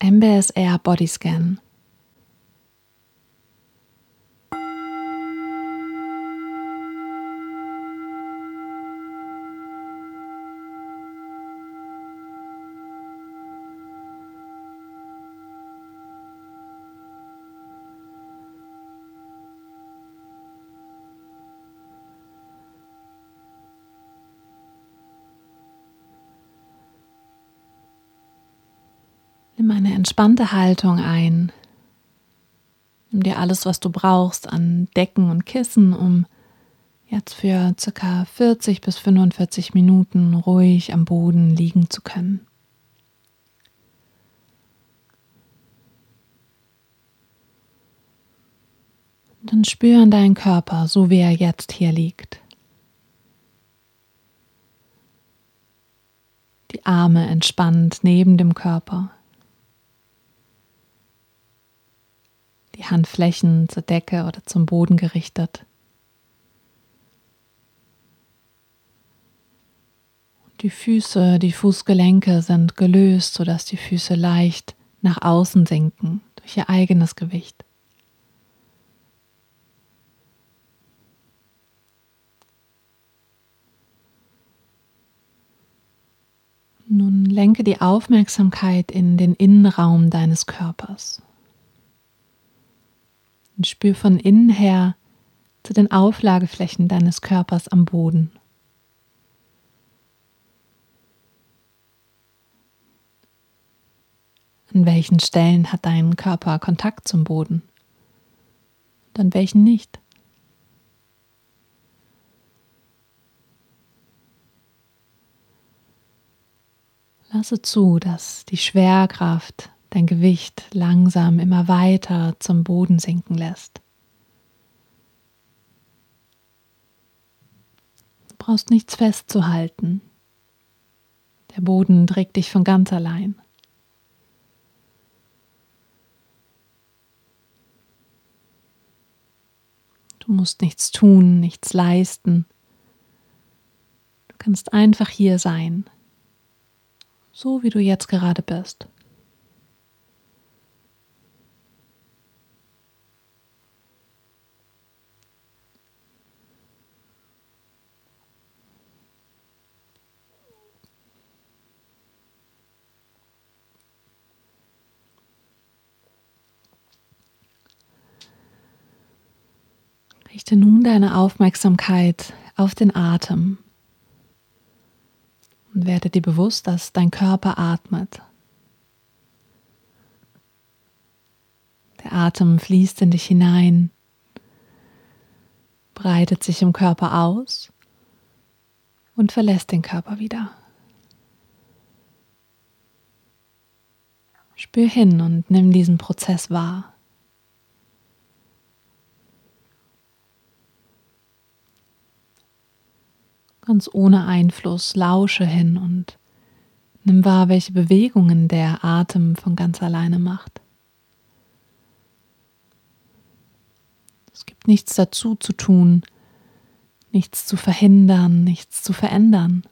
MBSR Air Bodyscan entspannte Haltung ein. Nimm dir alles, was du brauchst an Decken und Kissen, um jetzt für circa 40 bis 45 Minuten ruhig am Boden liegen zu können. Dann spüren deinen Körper, so wie er jetzt hier liegt. Die Arme entspannt neben dem Körper. Die Handflächen zur Decke oder zum Boden gerichtet. Die Füße, die Fußgelenke sind gelöst, sodass die Füße leicht nach außen sinken durch ihr eigenes Gewicht. Nun lenke die Aufmerksamkeit in den Innenraum deines Körpers. Und spür von innen her zu den Auflageflächen deines Körpers am Boden. An welchen Stellen hat dein Körper Kontakt zum Boden? Und an welchen nicht? Lasse zu, dass die Schwerkraft dein Gewicht langsam immer weiter zum Boden sinken lässt. Du brauchst nichts festzuhalten. Der Boden trägt dich von ganz allein. Du musst nichts tun, nichts leisten. Du kannst einfach hier sein, so wie du jetzt gerade bist. Nun deine Aufmerksamkeit auf den Atem und werde dir bewusst, dass dein Körper atmet. Der Atem fließt in dich hinein, breitet sich im Körper aus und verlässt den Körper wieder. Spür hin und nimm diesen Prozess wahr. Ganz ohne Einfluss, lausche hin und nimm wahr, welche Bewegungen der Atem von ganz alleine macht. Es gibt nichts dazu zu tun, nichts zu verhindern, nichts zu verändern.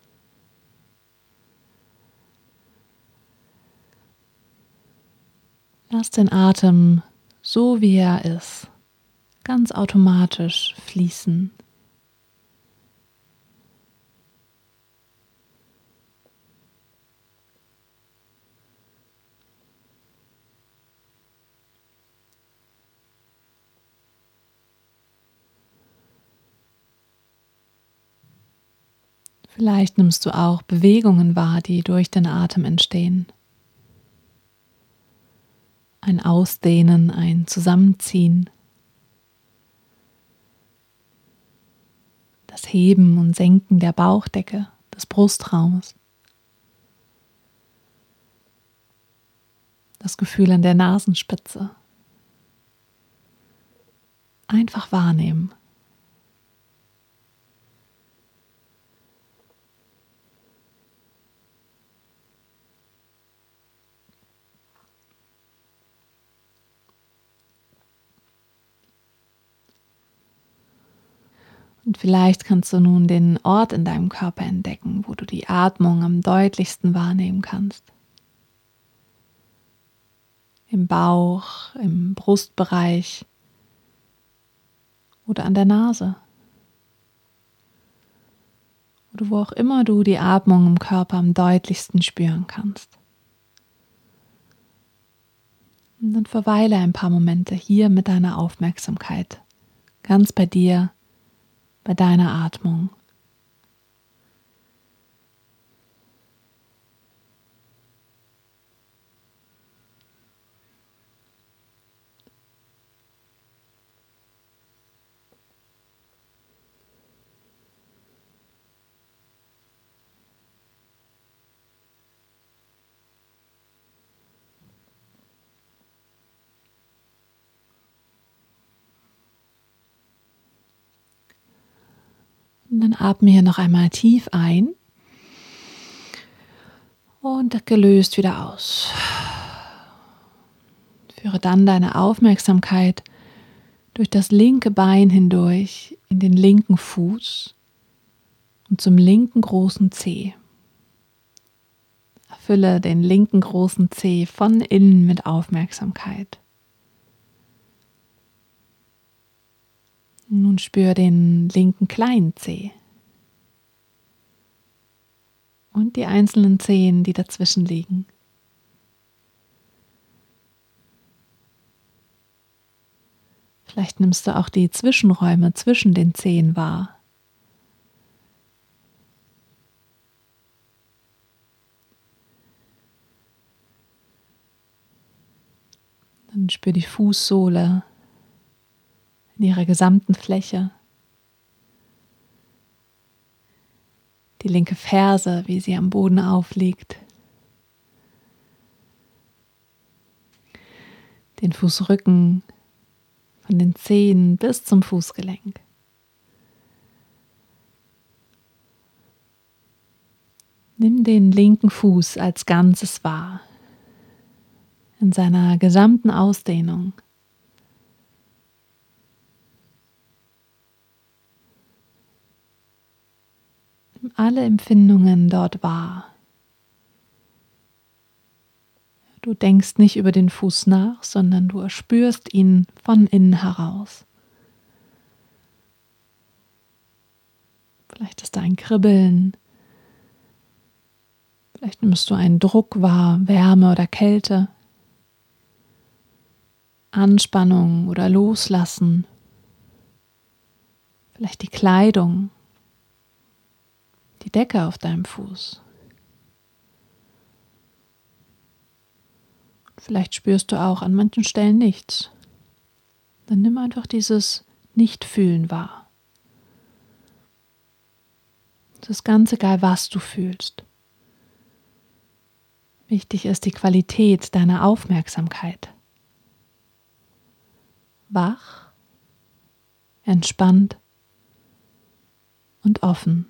Lass den Atem so wie er ist, ganz automatisch fließen. Vielleicht nimmst du auch Bewegungen wahr, die durch den Atem entstehen. Ein Ausdehnen, ein Zusammenziehen. Das Heben und Senken der Bauchdecke, des Brustraumes. Das Gefühl an der Nasenspitze. Einfach wahrnehmen. Und vielleicht kannst du nun den Ort in deinem Körper entdecken, wo du die Atmung am deutlichsten wahrnehmen kannst. im Bauch, im Brustbereich oder an der Nase. Oder wo auch immer du die Atmung im Körper am deutlichsten spüren kannst. Und dann verweile ein paar Momente hier mit deiner Aufmerksamkeit, ganz bei dir, bei deiner Atmung. Und dann atme hier noch einmal tief ein und gelöst wieder aus. Führe dann deine Aufmerksamkeit durch das linke Bein hindurch in den linken Fuß und zum linken großen Zeh. Erfülle den linken großen Zeh von innen mit Aufmerksamkeit. Nun spür den linken kleinen Zeh und die einzelnen Zehen, die dazwischen liegen. Vielleicht nimmst du auch die Zwischenräume zwischen den Zehen wahr. Dann spür die Fußsohle in ihrer gesamten Fläche. Die linke Ferse, wie sie am Boden aufliegt. Den Fußrücken von den Zehen bis zum Fußgelenk. Nimm den linken Fuß als Ganzes wahr, in seiner gesamten Ausdehnung. Alle Empfindungen dort wahr. Du denkst nicht über den Fuß nach, sondern du erspürst ihn von innen heraus. Vielleicht ist da ein Kribbeln. Vielleicht nimmst du einen Druck wahr, Wärme oder Kälte, Anspannung oder Loslassen. Vielleicht die Kleidung, die Decke auf deinem Fuß. Vielleicht spürst du auch an manchen Stellen nichts. Dann nimm einfach dieses Nichtfühlen wahr. Es ist ganz egal, was du fühlst. Wichtig ist die Qualität deiner Aufmerksamkeit. Wach, entspannt und offen.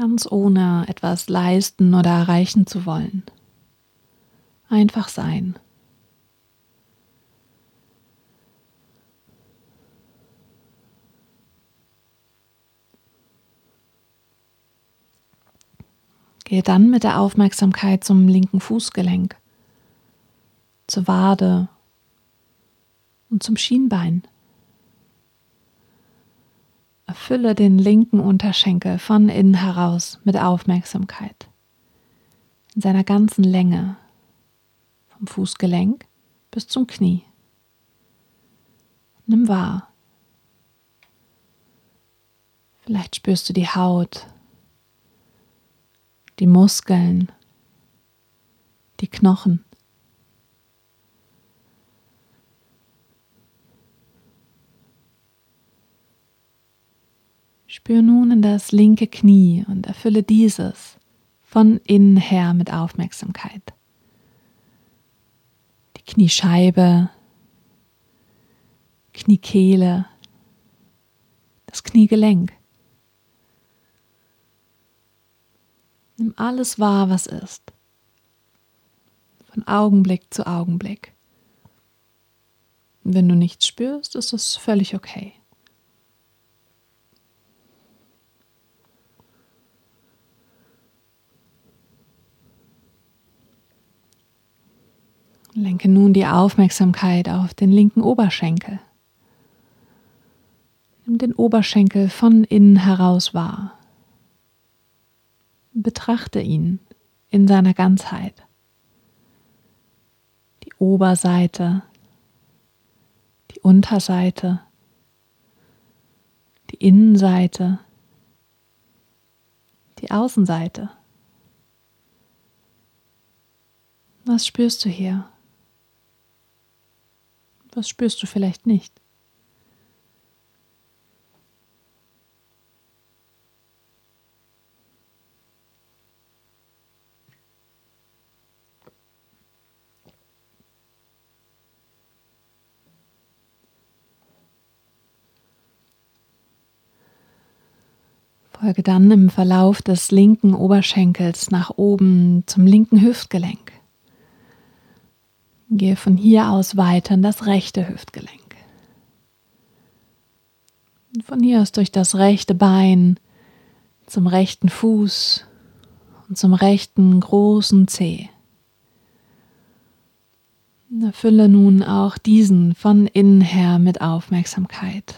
Ganz ohne etwas leisten oder erreichen zu wollen. Einfach sein. Gehe dann mit der Aufmerksamkeit zum linken Fußgelenk, zur Wade und zum Schienbein. Erfülle den linken Unterschenkel von innen heraus mit Aufmerksamkeit. In seiner ganzen Länge, vom Fußgelenk bis zum Knie. Nimm wahr. Vielleicht spürst du die Haut, die Muskeln, die Knochen. Spür nun in das linke Knie und erfülle dieses von innen her mit Aufmerksamkeit. Die Kniescheibe, Kniekehle, das Kniegelenk. Nimm alles wahr, was ist. Von Augenblick zu Augenblick. Wenn du nichts spürst, ist das völlig okay. Lenke nun die Aufmerksamkeit auf den linken Oberschenkel. Nimm den Oberschenkel von innen heraus wahr. Betrachte ihn in seiner Ganzheit. Die Oberseite, die Unterseite, die Innenseite, die Außenseite. Was spürst du hier? Was spürst du vielleicht nicht? Folge dann im Verlauf des linken Oberschenkels nach oben zum linken Hüftgelenk. Gehe von hier aus weiter in das rechte Hüftgelenk. Und von hier aus durch das rechte Bein zum rechten Fuß und zum rechten großen Zeh. Erfülle nun auch diesen von innen her mit Aufmerksamkeit.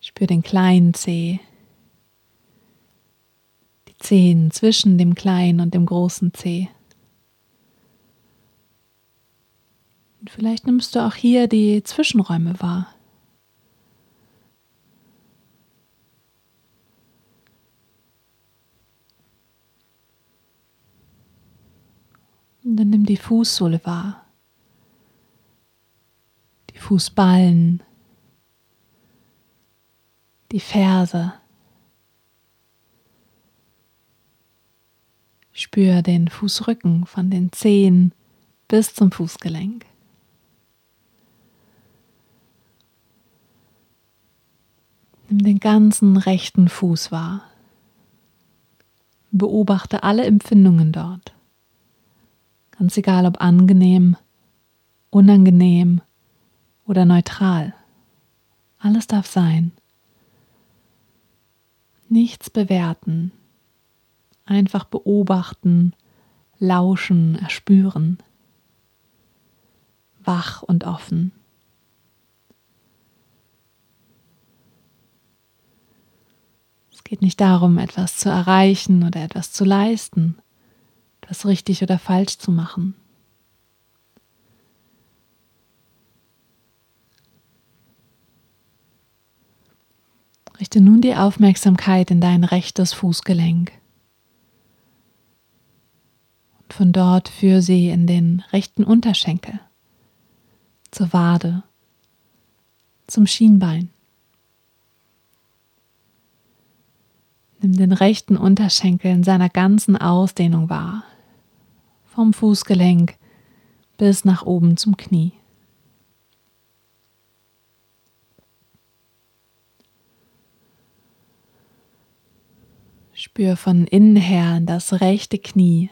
Spür den kleinen Zeh, Zehen zwischen dem kleinen und dem großen Zeh. Und vielleicht nimmst du auch hier die Zwischenräume wahr. Und dann nimm die Fußsohle wahr, die Fußballen, die Ferse. Spür den Fußrücken von den Zehen bis zum Fußgelenk. Nimm den ganzen rechten Fuß wahr. Beobachte alle Empfindungen dort. Ganz egal ob angenehm, unangenehm oder neutral. Alles darf sein. Nichts bewerten, einfach beobachten, lauschen, erspüren, wach und offen. Es geht nicht darum, etwas zu erreichen oder etwas zu leisten, etwas richtig oder falsch zu machen. Richte nun die Aufmerksamkeit in dein rechtes Fußgelenk. Von dort führe sie in den rechten Unterschenkel, zur Wade, zum Schienbein. Nimm den rechten Unterschenkel in seiner ganzen Ausdehnung wahr, vom Fußgelenk bis nach oben zum Knie. Spür von innen her in das rechte Knie,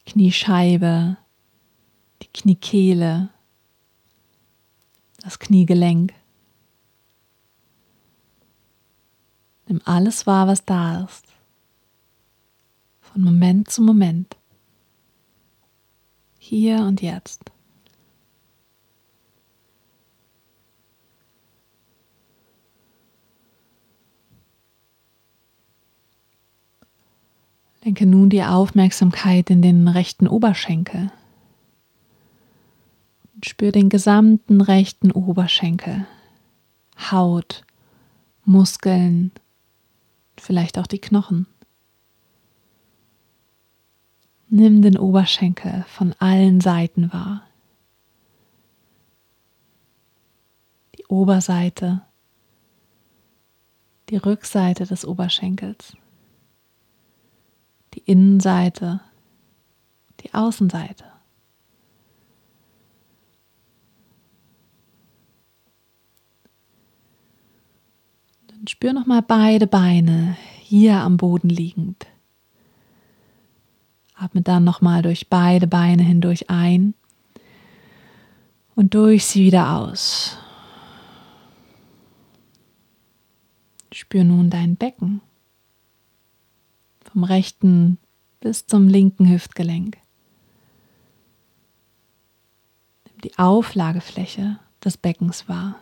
die Kniescheibe, die Kniekehle, das Kniegelenk. Nimm alles wahr, was da ist, von Moment zu Moment, hier und jetzt. Lenke nun die Aufmerksamkeit in den rechten Oberschenkel und spür den gesamten rechten Oberschenkel, Haut, Muskeln, vielleicht auch die Knochen. Nimm den Oberschenkel von allen Seiten wahr. Die Oberseite, die Rückseite des Oberschenkels die Innenseite, die Außenseite. Dann spür noch mal beide Beine hier am Boden liegend. Atme dann noch mal durch beide Beine hindurch ein und durch sie wieder aus. Spür nun dein Becken vom rechten bis zum linken Hüftgelenk. Nimm die Auflagefläche des Beckens wahr,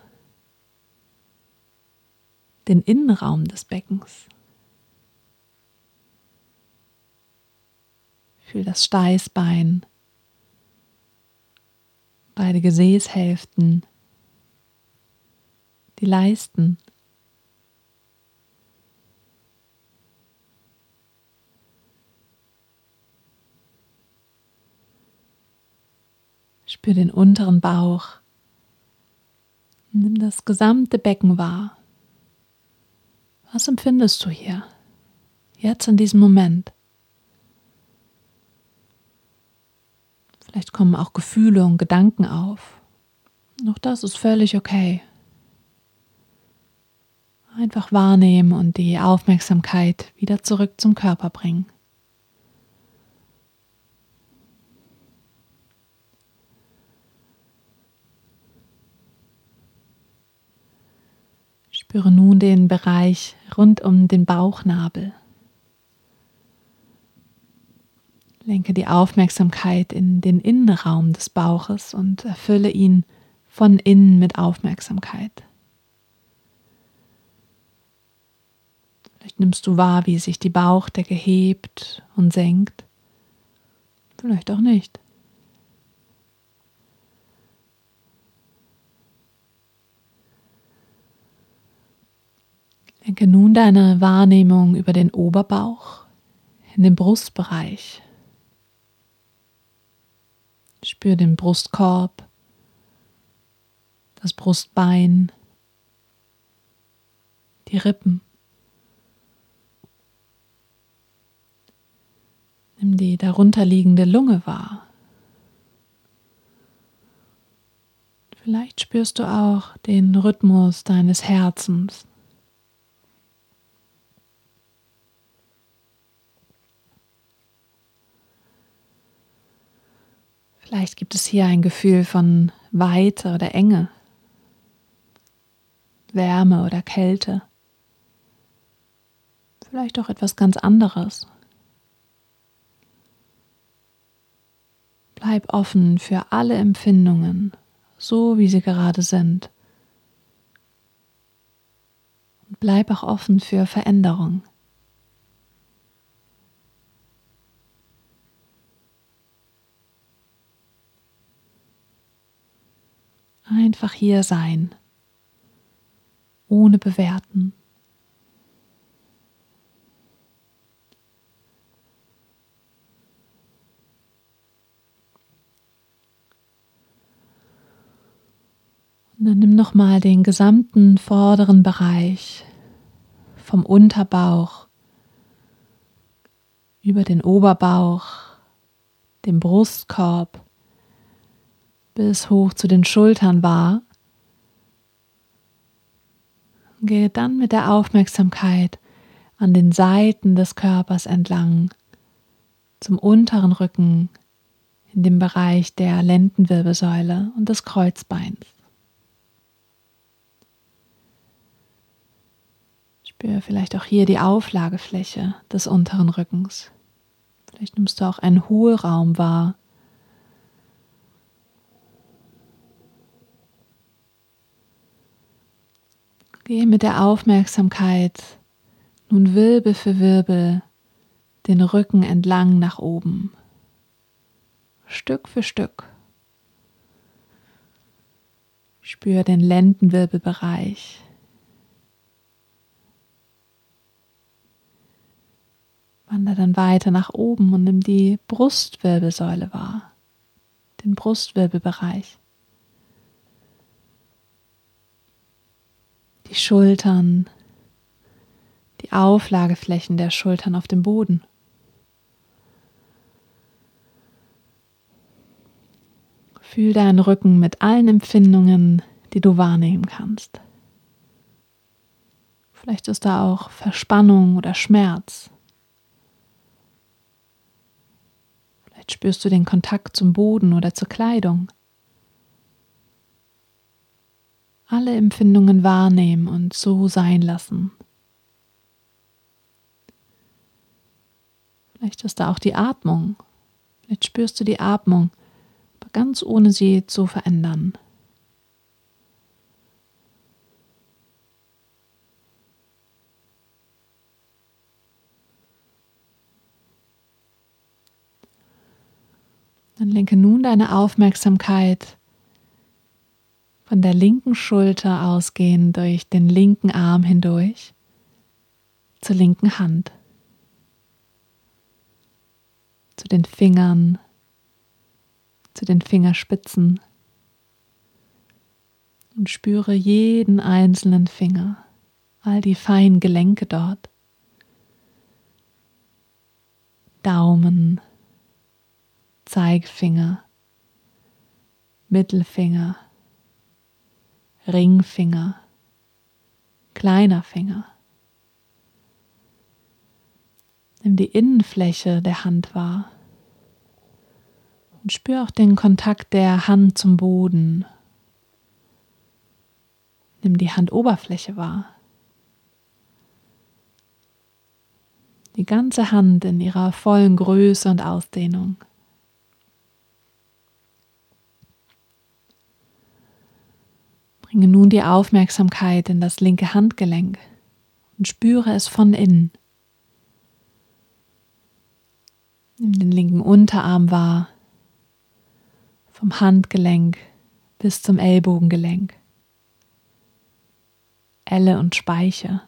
den Innenraum des Beckens. Fühl das Steißbein, beide Gesäßhälften, die Leisten. Spür den unteren Bauch. Nimm das gesamte Becken wahr. Was empfindest du hier? Jetzt in diesem Moment. Vielleicht kommen auch Gefühle und Gedanken auf. Auch das ist völlig okay. Einfach wahrnehmen und die Aufmerksamkeit wieder zurück zum Körper bringen. Spüre nun den Bereich rund um den Bauchnabel. Lenke die Aufmerksamkeit in den Innenraum des Bauches und erfülle ihn von innen mit Aufmerksamkeit. Vielleicht nimmst du wahr, wie sich die Bauchdecke hebt und senkt. Vielleicht auch nicht. Lenke nun deine Wahrnehmung über den Oberbauch in den Brustbereich. Spür den Brustkorb, das Brustbein, die Rippen. Nimm die darunterliegende Lunge wahr. Vielleicht spürst du auch den Rhythmus deines Herzens. Vielleicht gibt es hier ein Gefühl von Weite oder Enge, Wärme oder Kälte, vielleicht auch etwas ganz anderes. Bleib offen für alle Empfindungen, so wie sie gerade sind. Und bleib auch offen für Veränderung. Einfach hier sein, ohne bewerten. Und dann nimm nochmal den gesamten vorderen Bereich vom Unterbauch über den Oberbauch, den Brustkorb bis hoch zu den Schultern war. Gehe dann mit der Aufmerksamkeit an den Seiten des Körpers entlang zum unteren Rücken in dem Bereich der Lendenwirbelsäule und des Kreuzbeins. Spür vielleicht auch hier die Auflagefläche des unteren Rückens. Vielleicht nimmst du auch einen Hohlraum wahr Gehe mit der Aufmerksamkeit nun Wirbel für Wirbel den Rücken entlang nach oben, Stück für Stück. Spür den Lendenwirbelbereich. Wander dann weiter nach oben und nimm die Brustwirbelsäule wahr, den Brustwirbelbereich. Die Schultern, die Auflageflächen der Schultern auf dem Boden. Fühl deinen Rücken mit allen Empfindungen, die du wahrnehmen kannst. Vielleicht ist da auch Verspannung oder Schmerz. Vielleicht spürst du den Kontakt zum Boden oder zur Kleidung. Alle Empfindungen wahrnehmen und so sein lassen. Vielleicht ist da auch die Atmung. Vielleicht spürst du die Atmung, aber ganz ohne sie zu verändern. Dann lenke nun deine Aufmerksamkeit von der linken Schulter ausgehend durch den linken Arm hindurch zur linken Hand, zu den Fingern, zu den Fingerspitzen und spüre jeden einzelnen Finger, all die feinen Gelenke dort. Daumen, Zeigefinger, Mittelfinger, Ringfinger, kleiner Finger. Nimm die Innenfläche der Hand wahr und spür auch den Kontakt der Hand zum Boden. Nimm die Handoberfläche wahr. Die ganze Hand in ihrer vollen Größe und Ausdehnung. Bringe nun die Aufmerksamkeit in das linke Handgelenk und spüre es von innen. Nimm den linken Unterarm wahr, vom Handgelenk bis zum Ellbogengelenk, Elle und Speiche.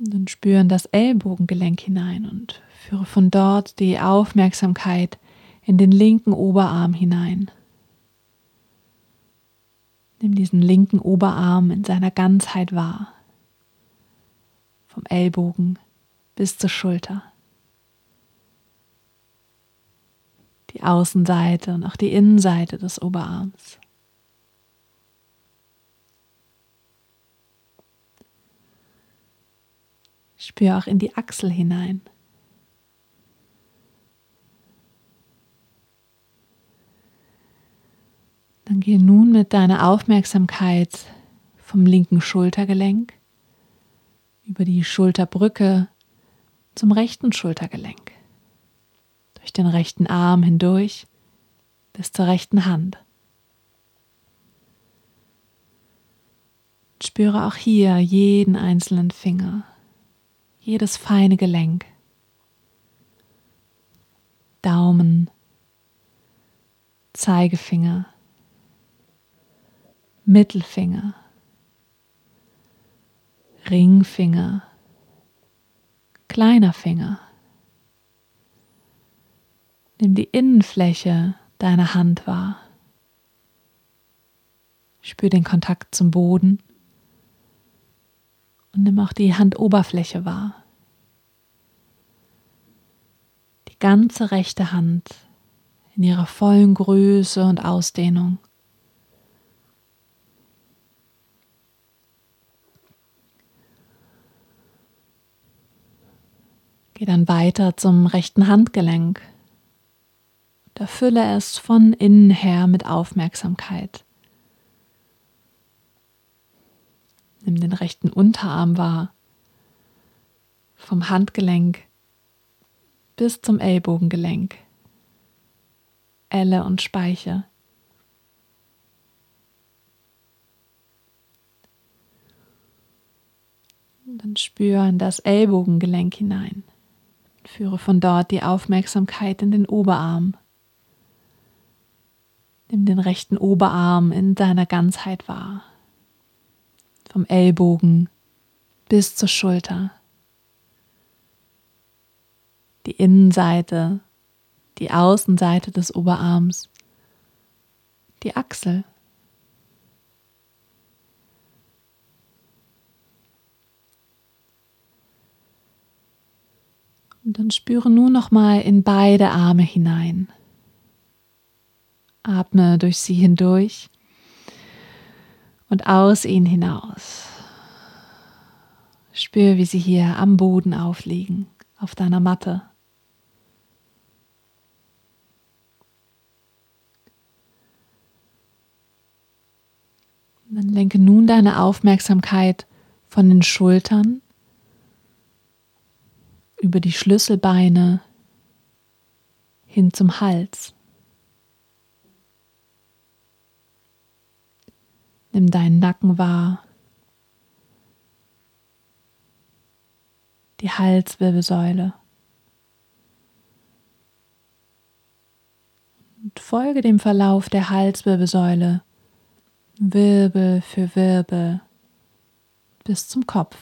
Und dann spüren das Ellbogengelenk hinein und führe von dort die Aufmerksamkeit in den linken Oberarm hinein. Nimm diesen linken Oberarm in seiner Ganzheit wahr, vom Ellbogen bis zur Schulter. Die Außenseite und auch die Innenseite des Oberarms. Spür auch in die Achsel hinein. Dann gehe nun mit deiner Aufmerksamkeit vom linken Schultergelenk über die Schulterbrücke zum rechten Schultergelenk, durch den rechten Arm hindurch bis zur rechten Hand. Spüre auch hier jeden einzelnen Finger, jedes feine Gelenk, Daumen, Zeigefinger, Mittelfinger, Ringfinger, kleiner Finger. Nimm die Innenfläche deiner Hand wahr. Spür den Kontakt zum Boden und nimm auch die Handoberfläche wahr. Die ganze rechte Hand in ihrer vollen Größe und Ausdehnung. Geh dann weiter zum rechten Handgelenk. Und erfülle es von innen her mit Aufmerksamkeit. Nimm den rechten Unterarm wahr, vom Handgelenk bis zum Ellbogengelenk, Elle und Speiche. dann spür in das Ellbogengelenk hinein. Führe von dort die Aufmerksamkeit in den Oberarm. Nimm den rechten Oberarm in seiner Ganzheit wahr. Vom Ellbogen bis zur Schulter. Die Innenseite, die Außenseite des Oberarms, die Achsel. Und dann spüre nur noch mal in beide Arme hinein. Atme durch sie hindurch und aus ihnen hinaus. Spür, wie sie hier am Boden aufliegen, auf deiner Matte. Dann lenke nun deine Aufmerksamkeit von den Schultern über die Schlüsselbeine hin zum Hals. Nimm deinen Nacken wahr, die Halswirbelsäule. Und folge dem Verlauf der Halswirbelsäule, Wirbel für Wirbel, bis zum Kopf.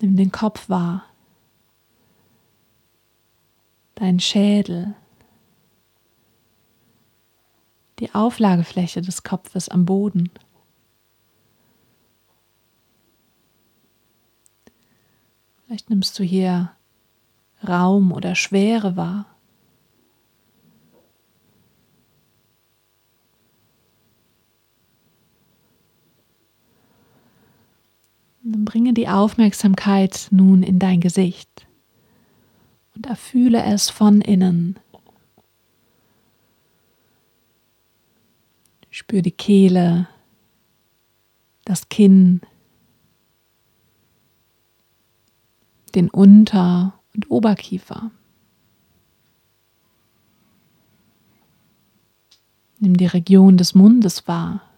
Nimm den Kopf wahr, dein Schädel, die Auflagefläche des Kopfes am Boden. Vielleicht nimmst du hier Raum oder Schwere wahr. Dann bringe die Aufmerksamkeit nun in dein Gesicht und erfühle es von innen. Spür die Kehle, das Kinn, den Unter- und Oberkiefer. Nimm die Region des Mundes wahr.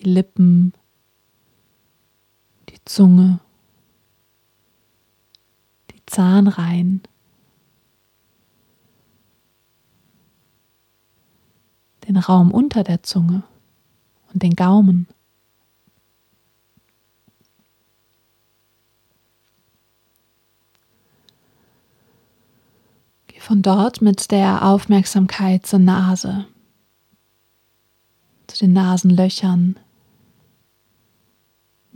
Die Lippen, die Zunge, die Zahnreihen. Den Raum unter der Zunge und den Gaumen. von dort mit der Aufmerksamkeit zur Nase, zu den Nasenlöchern,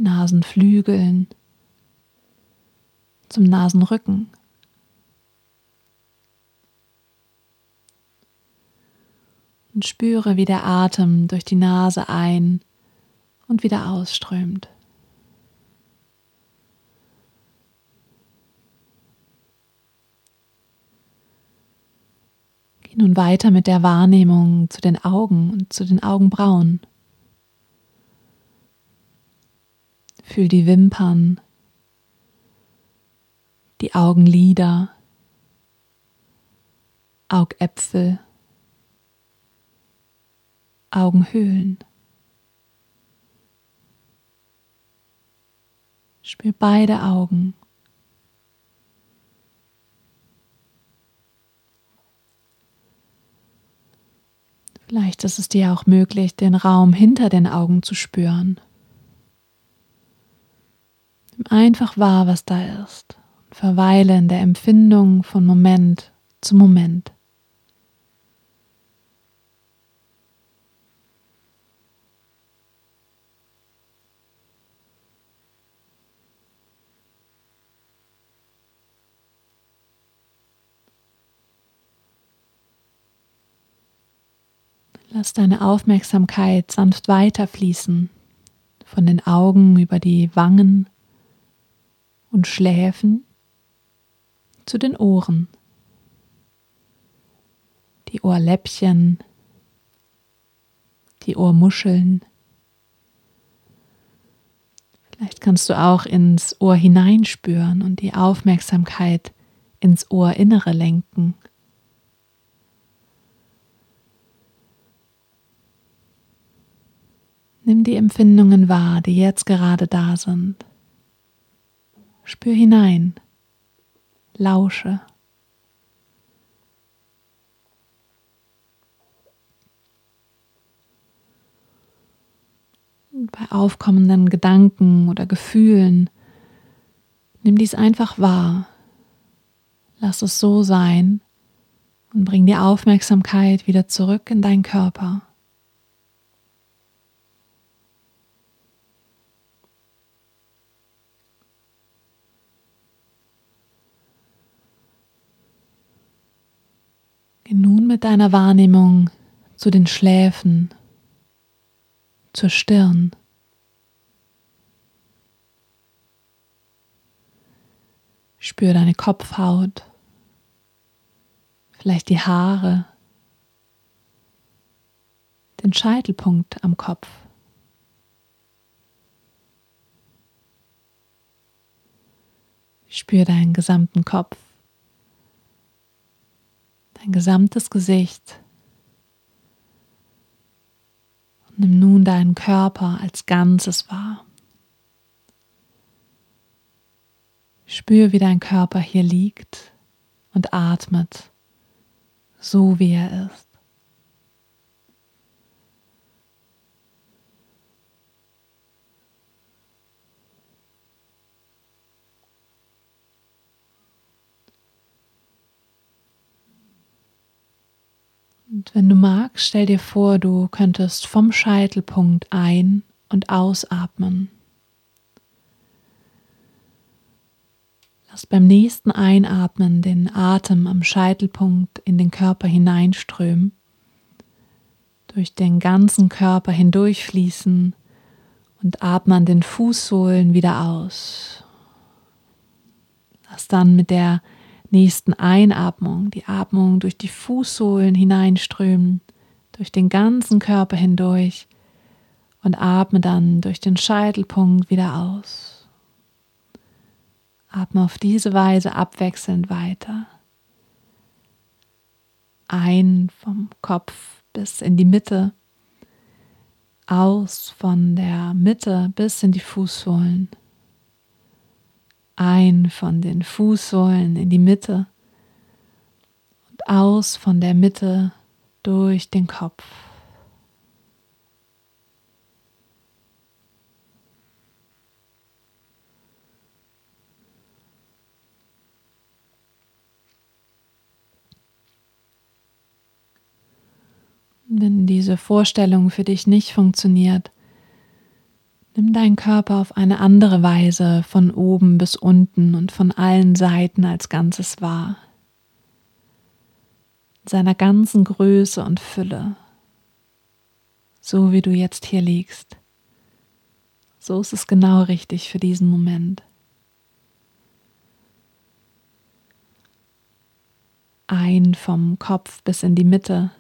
Nasenflügeln, zum Nasenrücken. Und spüre, wie der Atem durch die Nase ein und wieder ausströmt. Geh nun weiter mit der Wahrnehmung zu den Augen und zu den Augenbrauen. Fühl die Wimpern, die Augenlider, Augäpfel, Augenhöhlen. Spür beide Augen. Vielleicht ist es dir auch möglich, den Raum hinter den Augen zu spüren. Nimm einfach wahr, was da ist. Und verweile in der Empfindung von Moment zu Moment. Lass deine Aufmerksamkeit sanft weiterfließen, von den Augen über die Wangen und Schläfen zu den Ohren, die Ohrläppchen, die Ohrmuscheln. Vielleicht kannst du auch ins Ohr hineinspüren und die Aufmerksamkeit ins Ohrinnere lenken. Nimm die Empfindungen wahr, die jetzt gerade da sind. Spür hinein, lausche. bei aufkommenden Gedanken oder Gefühlen, nimm dies einfach wahr. Lass es so sein und bring die Aufmerksamkeit wieder zurück in deinen Körper. Geh nun mit deiner Wahrnehmung zu den Schläfen, zur Stirn. Spür deine Kopfhaut, vielleicht die Haare, den Scheitelpunkt am Kopf. Spür deinen gesamten Kopf, dein gesamtes Gesicht. Und nimm nun deinen Körper als Ganzes wahr. Spür, wie dein Körper hier liegt und atmet, so wie er ist. Wenn du magst, stell dir vor, du könntest vom Scheitelpunkt ein- und ausatmen. Lass beim nächsten Einatmen den Atem am Scheitelpunkt in den Körper hineinströmen, durch den ganzen Körper hindurchfließen und atme an den Fußsohlen wieder aus. Lass dann mit der nächsten Einatmung die Atmung durch die Fußsohlen hineinströmen, durch den ganzen Körper hindurch und atme dann durch den Scheitelpunkt wieder aus. Atme auf diese Weise abwechselnd weiter. Ein vom Kopf bis in die Mitte, aus von der Mitte bis in die Fußsohlen ein von den Fußsohlen in die Mitte und aus von der Mitte durch den Kopf. Wenn diese Vorstellung für dich nicht funktioniert, Nimm deinen Körper auf eine andere Weise von oben bis unten und von allen Seiten als Ganzes wahr. In seiner ganzen Größe und Fülle. So wie du jetzt hier liegst. So ist es genau richtig für diesen Moment. Ein vom Kopf bis in die Mitte.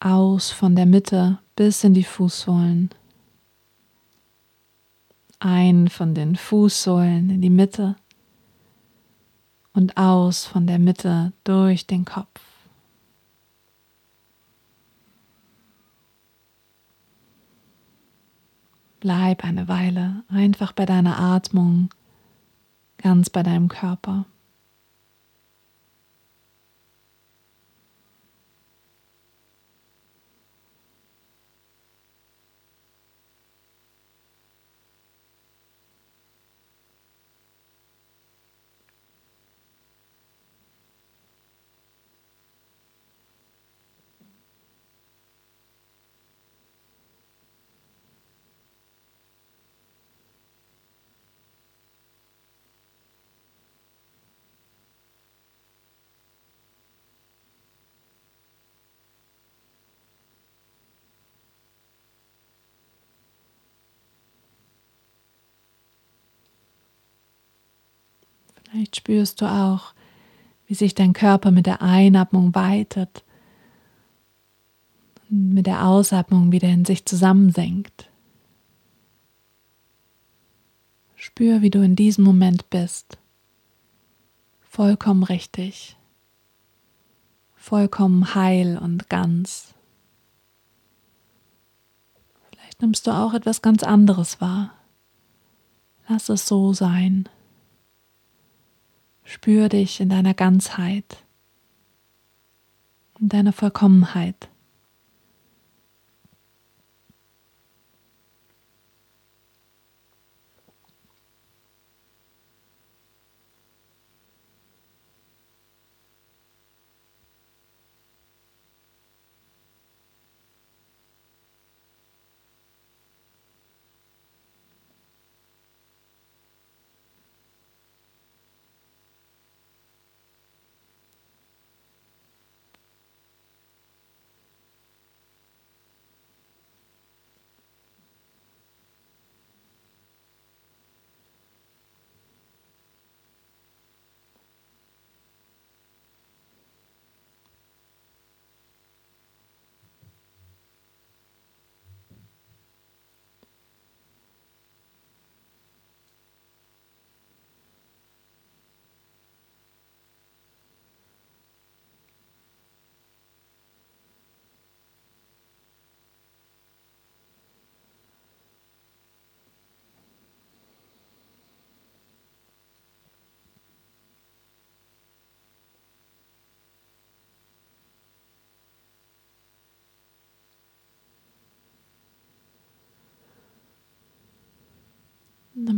Aus von der Mitte bis in die Fußsohlen. Ein von den Fußsohlen in die Mitte und aus von der Mitte durch den Kopf. Bleib eine Weile einfach bei deiner Atmung, ganz bei deinem Körper. Vielleicht spürst du auch, wie sich dein Körper mit der Einatmung weitet und mit der Ausatmung wieder in sich zusammensenkt. Spür, wie du in diesem Moment bist. Vollkommen richtig. Vollkommen heil und ganz. Vielleicht nimmst du auch etwas ganz anderes wahr. Lass es so sein. Spür dich in deiner Ganzheit, in deiner Vollkommenheit.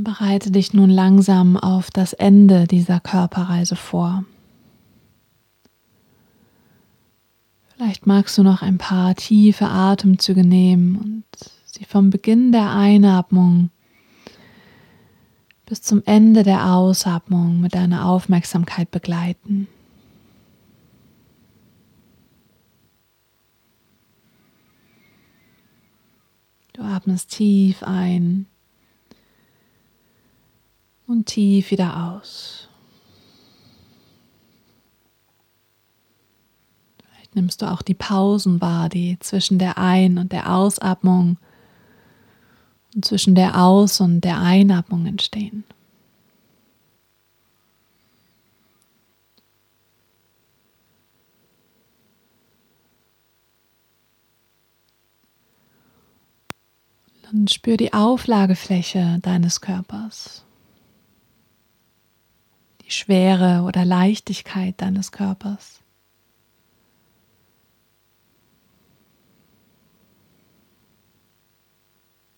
Bereite dich nun langsam auf das Ende dieser Körperreise vor. Vielleicht magst du noch ein paar tiefe Atemzüge nehmen und sie vom Beginn der Einatmung bis zum Ende der Ausatmung mit deiner Aufmerksamkeit begleiten. Du atmest tief ein und tief wieder aus. Vielleicht nimmst du auch die Pausen wahr, die zwischen der Ein- und der Ausatmung und zwischen der Aus- und der Einatmung entstehen. Und spür die Auflagefläche deines Körpers Schwere oder Leichtigkeit deines Körpers.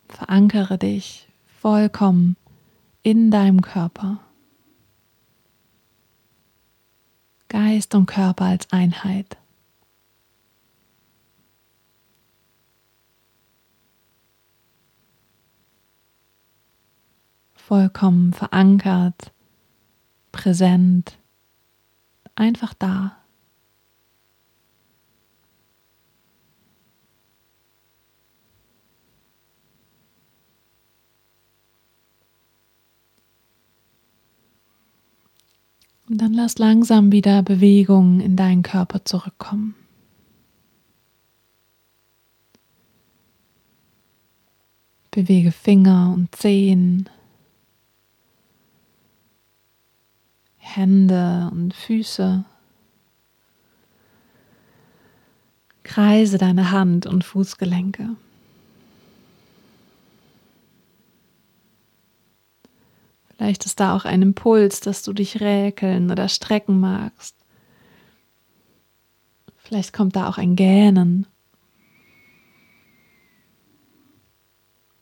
Verankere dich vollkommen in deinem Körper. Geist und Körper als Einheit. Vollkommen verankert präsent, einfach da. Und dann lass langsam wieder Bewegung in deinen Körper zurückkommen. Bewege Finger und Zehen, Hände und Füße. Kreise deine Hand- und Fußgelenke. Vielleicht ist da auch ein Impuls, dass du dich räkeln oder strecken magst. Vielleicht kommt da auch ein Gähnen.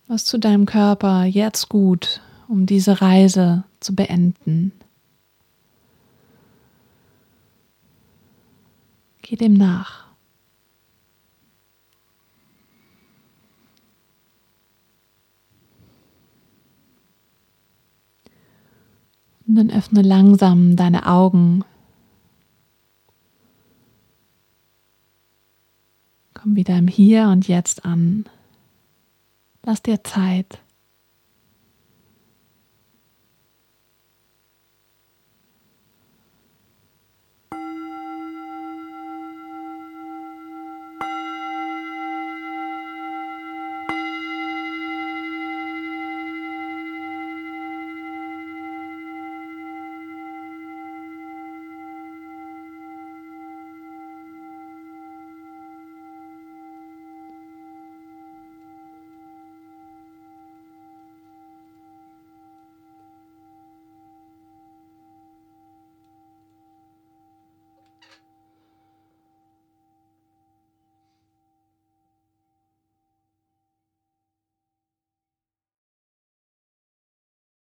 Was zu deinem Körper jetzt gut, um diese Reise zu beenden? Geh dem nach. Und dann öffne langsam deine Augen. Komm wieder im Hier und Jetzt an. Lass dir Zeit.